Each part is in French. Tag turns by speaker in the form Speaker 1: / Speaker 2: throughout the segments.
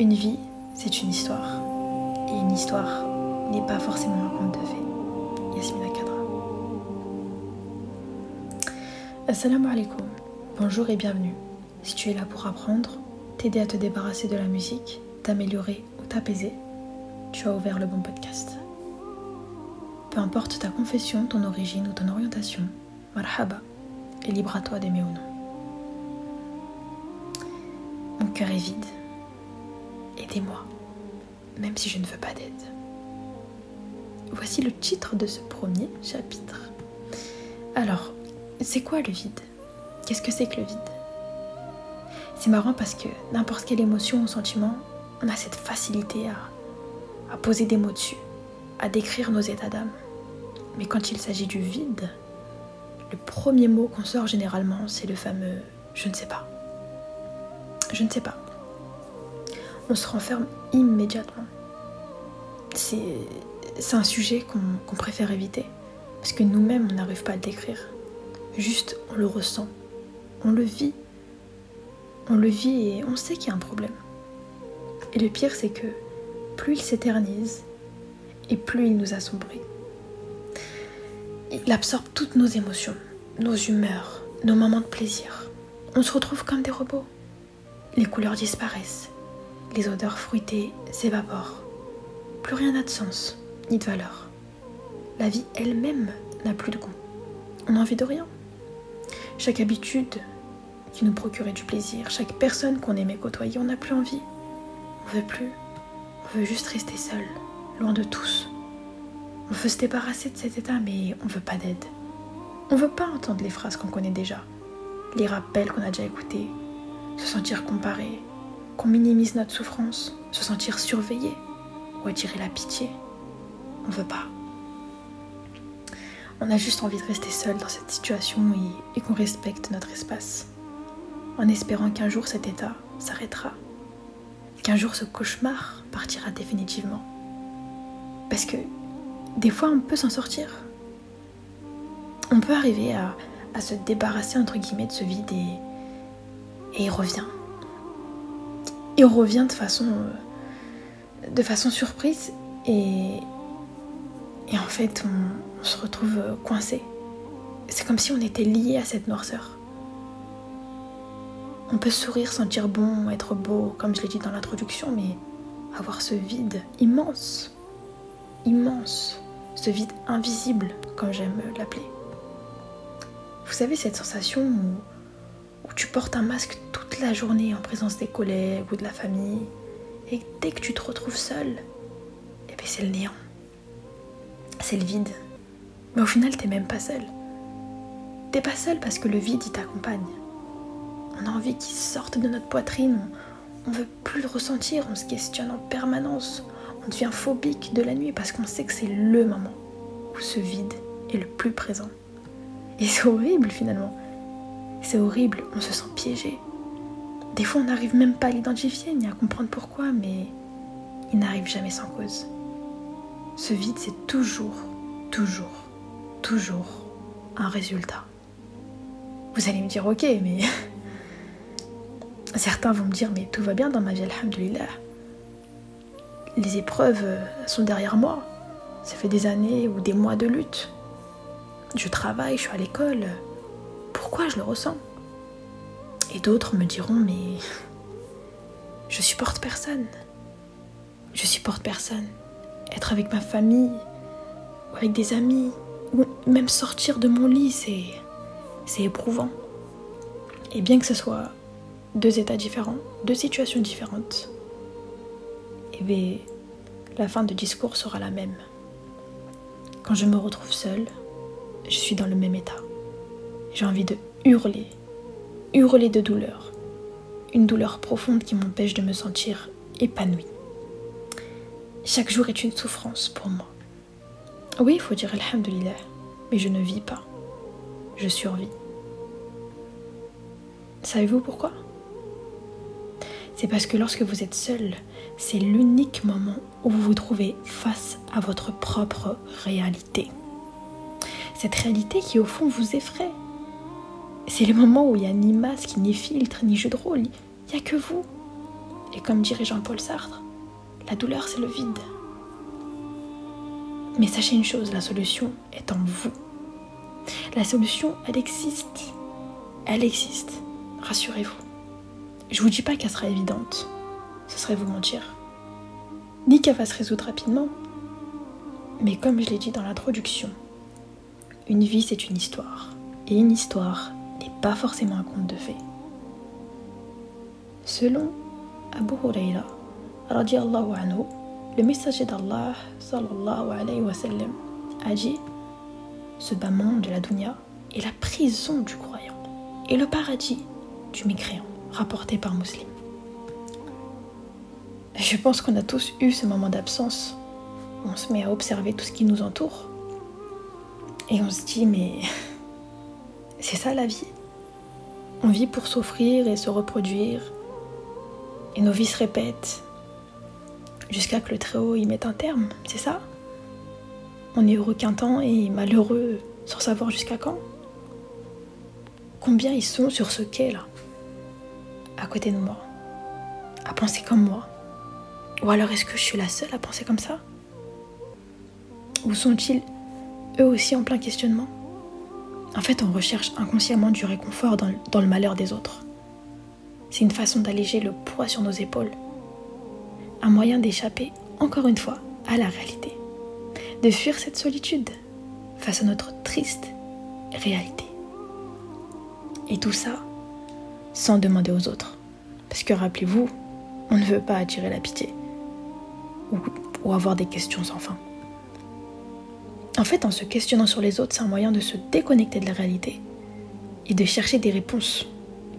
Speaker 1: Une vie, c'est une histoire. Et une histoire n'est pas forcément un conte de fées. Yasmina Kadra. Assalamu alaikum. Bonjour et bienvenue. Si tu es là pour apprendre, t'aider à te débarrasser de la musique, t'améliorer ou t'apaiser, tu as ouvert le bon podcast. Peu importe ta confession, ton origine ou ton orientation, marhaba, et libre à toi d'aimer ou non. Mon cœur est vide Aidez-moi, même si je ne veux pas d'aide. Voici le titre de ce premier chapitre. Alors, c'est quoi le vide? Qu'est-ce que c'est que le vide? C'est marrant parce que n'importe quelle émotion ou sentiment, on a cette facilité à, à poser des mots dessus, à décrire nos états d'âme. Mais quand il s'agit du vide, le premier mot qu'on sort généralement, c'est le fameux je ne sais pas. Je ne sais pas on se renferme immédiatement. C'est un sujet qu'on préfère éviter, parce que nous-mêmes, on n'arrive pas à le décrire. Juste, on le ressent, on le vit. On le vit et on sait qu'il y a un problème. Et le pire, c'est que plus il s'éternise, et plus il nous assombrit. Il absorbe toutes nos émotions, nos humeurs, nos moments de plaisir. On se retrouve comme des robots. Les couleurs disparaissent, les odeurs fruitées s'évaporent. Plus rien n'a de sens, ni de valeur. La vie elle-même n'a plus de goût. On n'a envie de rien. Chaque habitude qui nous procurait du plaisir, chaque personne qu'on aimait côtoyer, on n'a plus envie. On veut plus. On veut juste rester seul, loin de tous. On veut se débarrasser de cet état, mais on veut pas d'aide. On veut pas entendre les phrases qu'on connaît déjà, les rappels qu'on a déjà écoutés, se sentir comparé, qu'on minimise notre souffrance, se sentir surveillé ou attirer la pitié. On veut pas. On a juste envie de rester seul dans cette situation et, qu'on respecte notre espace, en espérant qu'un jour cet état s'arrêtera, qu'un jour ce cauchemar partira définitivement. Parce que des fois on peut s'en sortir. On peut arriver à, à, se débarrasser entre guillemets de ce vide et, et il revient il revient de façon, euh, de façon surprise et, et en fait on, se retrouve euh, coincé. C'est comme si on était lié à cette noirceur. On peut sourire, sentir bon, être beau, comme je l'ai dit dans l'introduction, mais avoir ce vide immense, immense, ce vide invisible, comme j'aime l'appeler. Vous savez cette sensation où, où tu portes un masque la journée en présence des collègues ou de la famille. Et dès que tu te retrouves seul, eh bien c'est le néant. C'est le vide. Mais au final, t'es même pas seul. T'es pas seul parce que le vide, il t'accompagne. On a envie qu'il sorte de notre poitrine. On, veut plus le ressentir. On se questionne en permanence. On devient phobique de la nuit parce qu'on sait que c'est le moment où ce vide est le plus présent. Et c'est horrible finalement. C'est horrible, on se sent piégé. Des fois, on n'arrive même pas à l'identifier ni à comprendre pourquoi, mais il n'arrive jamais sans cause. Ce vide, c'est toujours, toujours, toujours un résultat. Vous allez me dire, ok, mais certains vont me dire, mais tout va bien dans ma vie, alhamdulillah. Les épreuves sont derrière moi. Ça fait des années ou des mois de lutte. Je travaille, je suis à l'école. Pourquoi je le ressens? Et d'autres me diront mais je supporte personne. Je supporte personne. Être avec ma famille, ou avec des amis, ou même sortir de mon lit, c'est c'est éprouvant. Et bien que ce soit deux états différents, deux situations différentes, et eh bien, la fin de discours sera la même. Quand je me retrouve seule, je suis dans le même état. J'ai envie de hurler, hurler de douleur, une douleur profonde qui m'empêche de me sentir épanouie. Chaque jour est une souffrance pour moi. Oui, il faut dire Alhamdulillah, mais je ne vis pas, je survis. Savez-vous pourquoi? C'est parce que lorsque vous êtes seul, c'est l'unique moment où vous vous trouvez face à votre propre réalité. Cette réalité qui au fond vous effraie, c'est le moment où il n'y a ni masque, ni filtre, ni jeu de rôle. Il n'y a que vous. Et comme dirait Jean-Paul Sartre, la douleur c'est le vide. Mais sachez une chose, la solution est en vous. La solution, elle existe. Elle existe. Rassurez-vous. Je vous dis pas qu'elle sera évidente. Ce serait vous mentir. Ni qu'elle va se résoudre rapidement. Mais comme je l'ai dit dans l'introduction, une vie c'est une histoire. Et une histoire n'est pas forcément un conte de fées. Selon Abu Huraira, anhu, le messager d'Allah alayhi wa sallam, a dit Ce bas monde de la dunya est la prison du croyant et le paradis du mécréant, rapporté par Muslim. Je pense qu'on a tous eu ce moment d'absence où on se met à observer tout ce qui nous entoure et on se dit Mais c'est ça la vie? On vit pour s'offrir et se reproduire. Et nos vies se répètent. Jusqu'à que le Très-Haut y mette un terme, c'est ça? On est heureux qu'un temps et malheureux sans savoir jusqu'à quand? Combien ils sont sur ce quai là, à côté de moi, à penser comme moi. Ou alors est-ce que je suis la seule à penser comme ça? Ou sont-ils eux aussi en plein questionnement? En fait, on recherche inconsciemment du réconfort dans, le malheur des autres. C'est une façon d'alléger le poids sur nos épaules un moyen d'échapper, encore une fois, à la réalité, de fuir cette solitude face à notre triste réalité. Et tout ça sans demander aux autres. Parce que rappelez-vous, on ne veut pas attirer la pitié ou, avoir des questions sans fin. En fait, en se questionnant sur les autres, c'est un moyen de se déconnecter de la réalité et de chercher des réponses,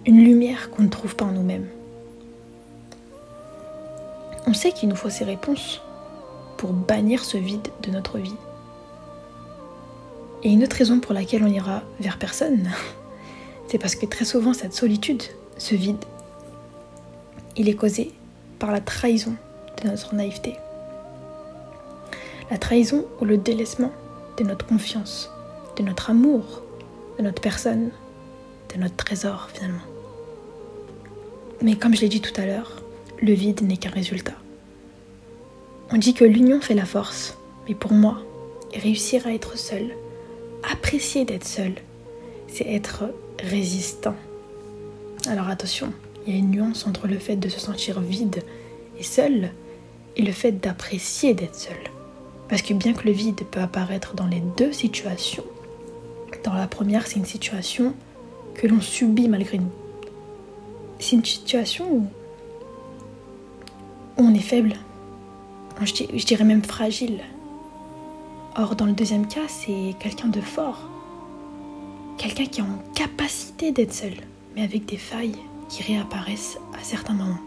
Speaker 1: une lumière qu'on ne trouve pas en nous-mêmes. On sait qu'il nous faut ces réponses pour bannir ce vide de notre vie. Et une autre raison pour laquelle on ira vers personne, c'est parce que très souvent cette solitude, ce vide, il est causé par la trahison de notre naïveté. La trahison ou le délaissement de notre confiance, de notre amour, de notre personne, de notre trésor finalement. Mais comme je l'ai dit tout à l'heure, le vide n'est qu'un résultat. On dit que l'union fait la force, mais pour moi, réussir à être seul, apprécier d'être seul, c'est être résistant. Alors attention, il y a une nuance entre le fait de se sentir vide et seul et le fait d'apprécier d'être seul. Parce que bien que le vide peut apparaître dans les deux situations, dans la première, c'est une situation que l'on subit malgré nous. C'est une situation où on est faible, je dirais même fragile. Or, dans le deuxième cas, c'est quelqu'un de fort, quelqu'un qui est en capacité d'être seul, mais avec des failles qui réapparaissent à certains moments.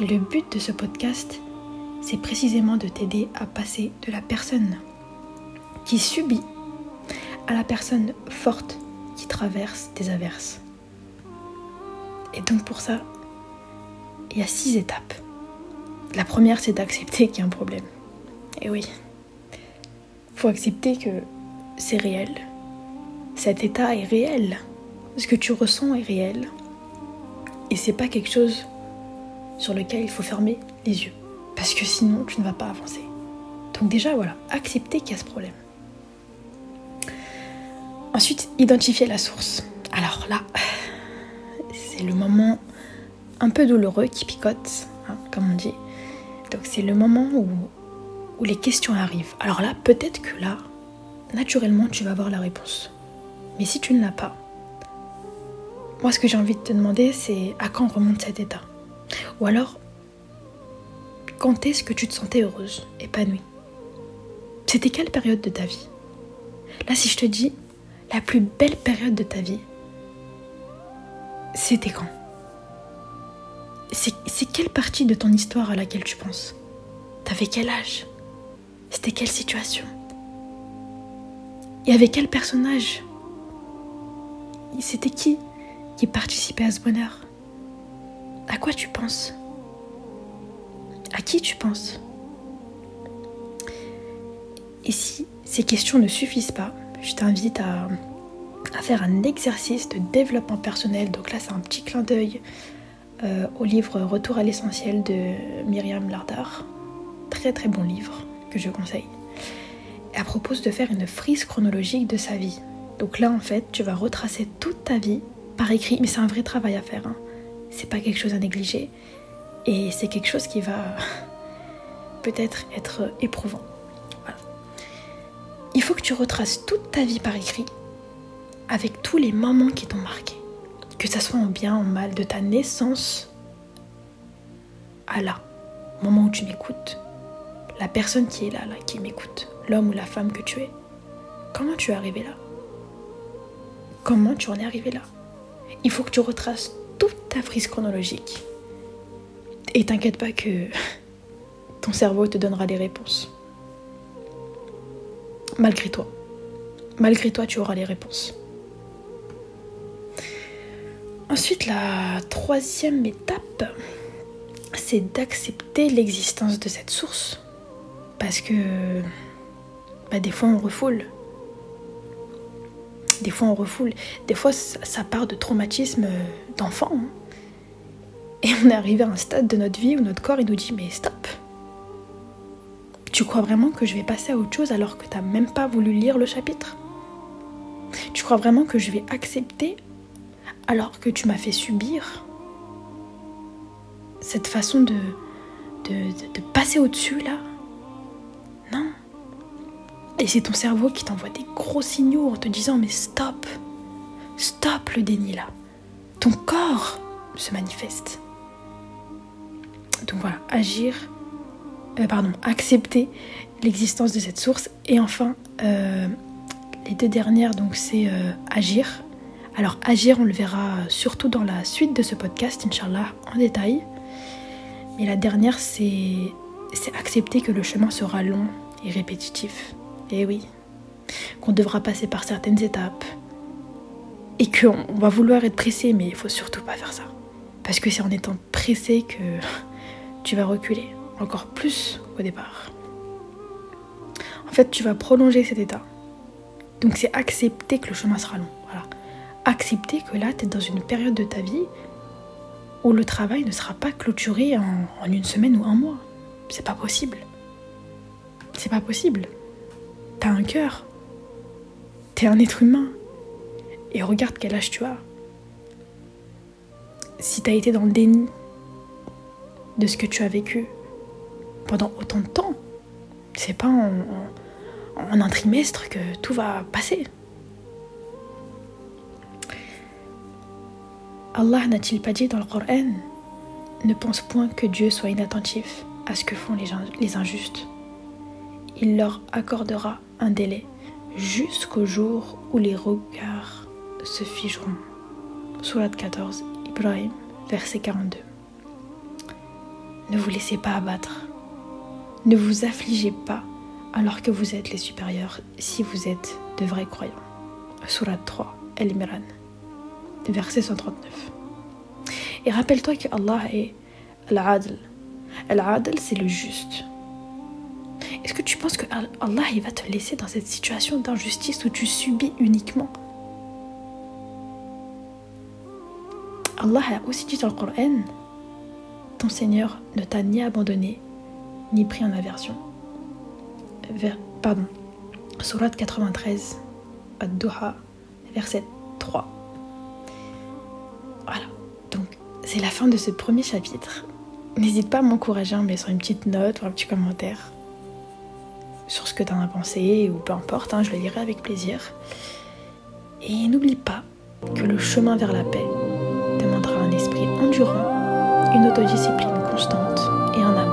Speaker 1: Et le but de ce podcast, c'est précisément de t'aider à passer de la personne qui subit à la personne forte qui traverse des averses. Et donc pour ça, il y a six étapes. La première, c'est d'accepter qu'il y a un problème. Et oui, faut accepter que c'est réel. Cet état est réel. Ce que tu ressens est réel. Et c'est pas quelque chose sur lequel il faut fermer les yeux. Parce que sinon, tu ne vas pas avancer. Donc déjà, voilà, accepter qu'il y a ce problème. Ensuite, identifier la source. Alors là, c'est le moment un peu douloureux qui picote, hein, comme on dit. Donc c'est le moment où, où les questions arrivent. Alors là, peut-être que là, naturellement, tu vas avoir la réponse. Mais si tu ne l'as pas, moi ce que j'ai envie de te demander, c'est à quand remonte cet état? Ou alors, quand est-ce que tu te sentais heureuse, épanouie? C'était quelle période de ta vie? Là, si je te dis la plus belle période de ta vie, c'était quand? C'est quelle partie de ton histoire à laquelle tu penses? T'avais quel âge? C'était quelle situation? Et avec quel personnage? C'était qui qui participait à ce bonheur? À quoi tu penses? À qui tu penses? Et si ces questions ne suffisent pas, je t'invite à, faire un exercice de développement personnel. Donc là, c'est un petit clin d'œil euh, au livre Retour à l'essentiel de Myriam Lardar. Très très bon livre que je conseille. Elle propose de faire une frise chronologique de sa vie. Donc là en fait tu vas retracer toute ta vie par écrit, mais c'est un vrai travail à faire. Hein. C'est pas quelque chose à négliger. Et c'est quelque chose qui va peut-être être éprouvant. Il faut que tu retraces toute ta vie par écrit avec tous les moments qui t'ont marqué. Que ça soit en bien, en mal, de ta naissance à là, moment où tu m'écoutes, la personne qui est là, là, qui m'écoute, l'homme ou la femme que tu es. Comment tu es arrivé là? Comment tu en es arrivé là? Il faut que tu retraces toute ta frise chronologique. Et t'inquiète pas que ton cerveau te donnera les réponses. Malgré toi. Malgré toi, tu auras les réponses. Ensuite, la troisième étape, c'est d'accepter l'existence de cette source. Parce que bah, des fois, on refoule. Des fois, on refoule. Des fois, ça, part de traumatisme d'enfant. Hein. Et on est arrivé à un stade de notre vie où notre corps il nous dit mais stop. Tu crois vraiment que je vais passer à autre chose alors que tu n'as même pas voulu lire le chapitre? Tu crois vraiment que je vais accepter alors que tu m'as fait subir cette façon de, de passer au-dessus là? Non. Et c'est ton cerveau qui t'envoie des gros signaux en te disant mais stop, stop le déni là. Ton corps se manifeste. Donc voilà, agir, euh, pardon, accepter l'existence de cette source. Et enfin, euh, les deux dernières, donc c'est euh, agir. Alors agir, on le verra surtout dans la suite de ce podcast, Inch'Allah, en détail. Mais la dernière, c'est accepter que le chemin sera long et répétitif. Et oui, qu'on devra passer par certaines étapes. Et qu'on va vouloir être pressé, mais il faut surtout pas faire ça. Parce que c'est en étant pressé que tu vas reculer encore plus au départ. En fait, tu vas prolonger cet état. Donc c'est accepter que le chemin sera long. Accepter que là, tu es dans une période de ta vie où le travail ne sera pas clôturé en, en une semaine ou un mois. C'est pas possible. C'est pas possible. T'as un cœur. T'es un être humain. Et regarde quel âge tu as. Si t'as été dans le déni, de ce que tu as vécu pendant autant de temps. C'est pas en, un trimestre que tout va passer. Allah n'a-t-il pas dit dans le Coran Ne pense point que Dieu soit inattentif à ce que font les, les injustes. Il leur accordera un délai jusqu'au jour où les regards se figeront. Surat 14, Ibrahim, verset 42. Ne vous laissez pas abattre. Ne vous affligez pas alors que vous êtes les supérieurs si vous êtes de vrais croyants. Surat 3, El-Imran, verset 139. Et rappelle-toi que Allah est Al-Adl. C'est le juste. Est-ce que tu penses que Allah va te laisser dans cette situation d'injustice où tu subis uniquement? Allah a aussi dit dans le Coran ton Seigneur ne t'a ni abandonné, ni pris en aversion. pardon. Surat 93, Ad-Duha, verset 3. Voilà, donc c'est la fin de ce premier chapitre. N'hésite pas à m'encourager en laissant une petite note ou un petit commentaire sur ce que tu en as pensé, ou peu importe, hein, je le lirai avec plaisir. Et n'oublie pas que le chemin vers la paix demandera un esprit endurant une autodiscipline constante et un amour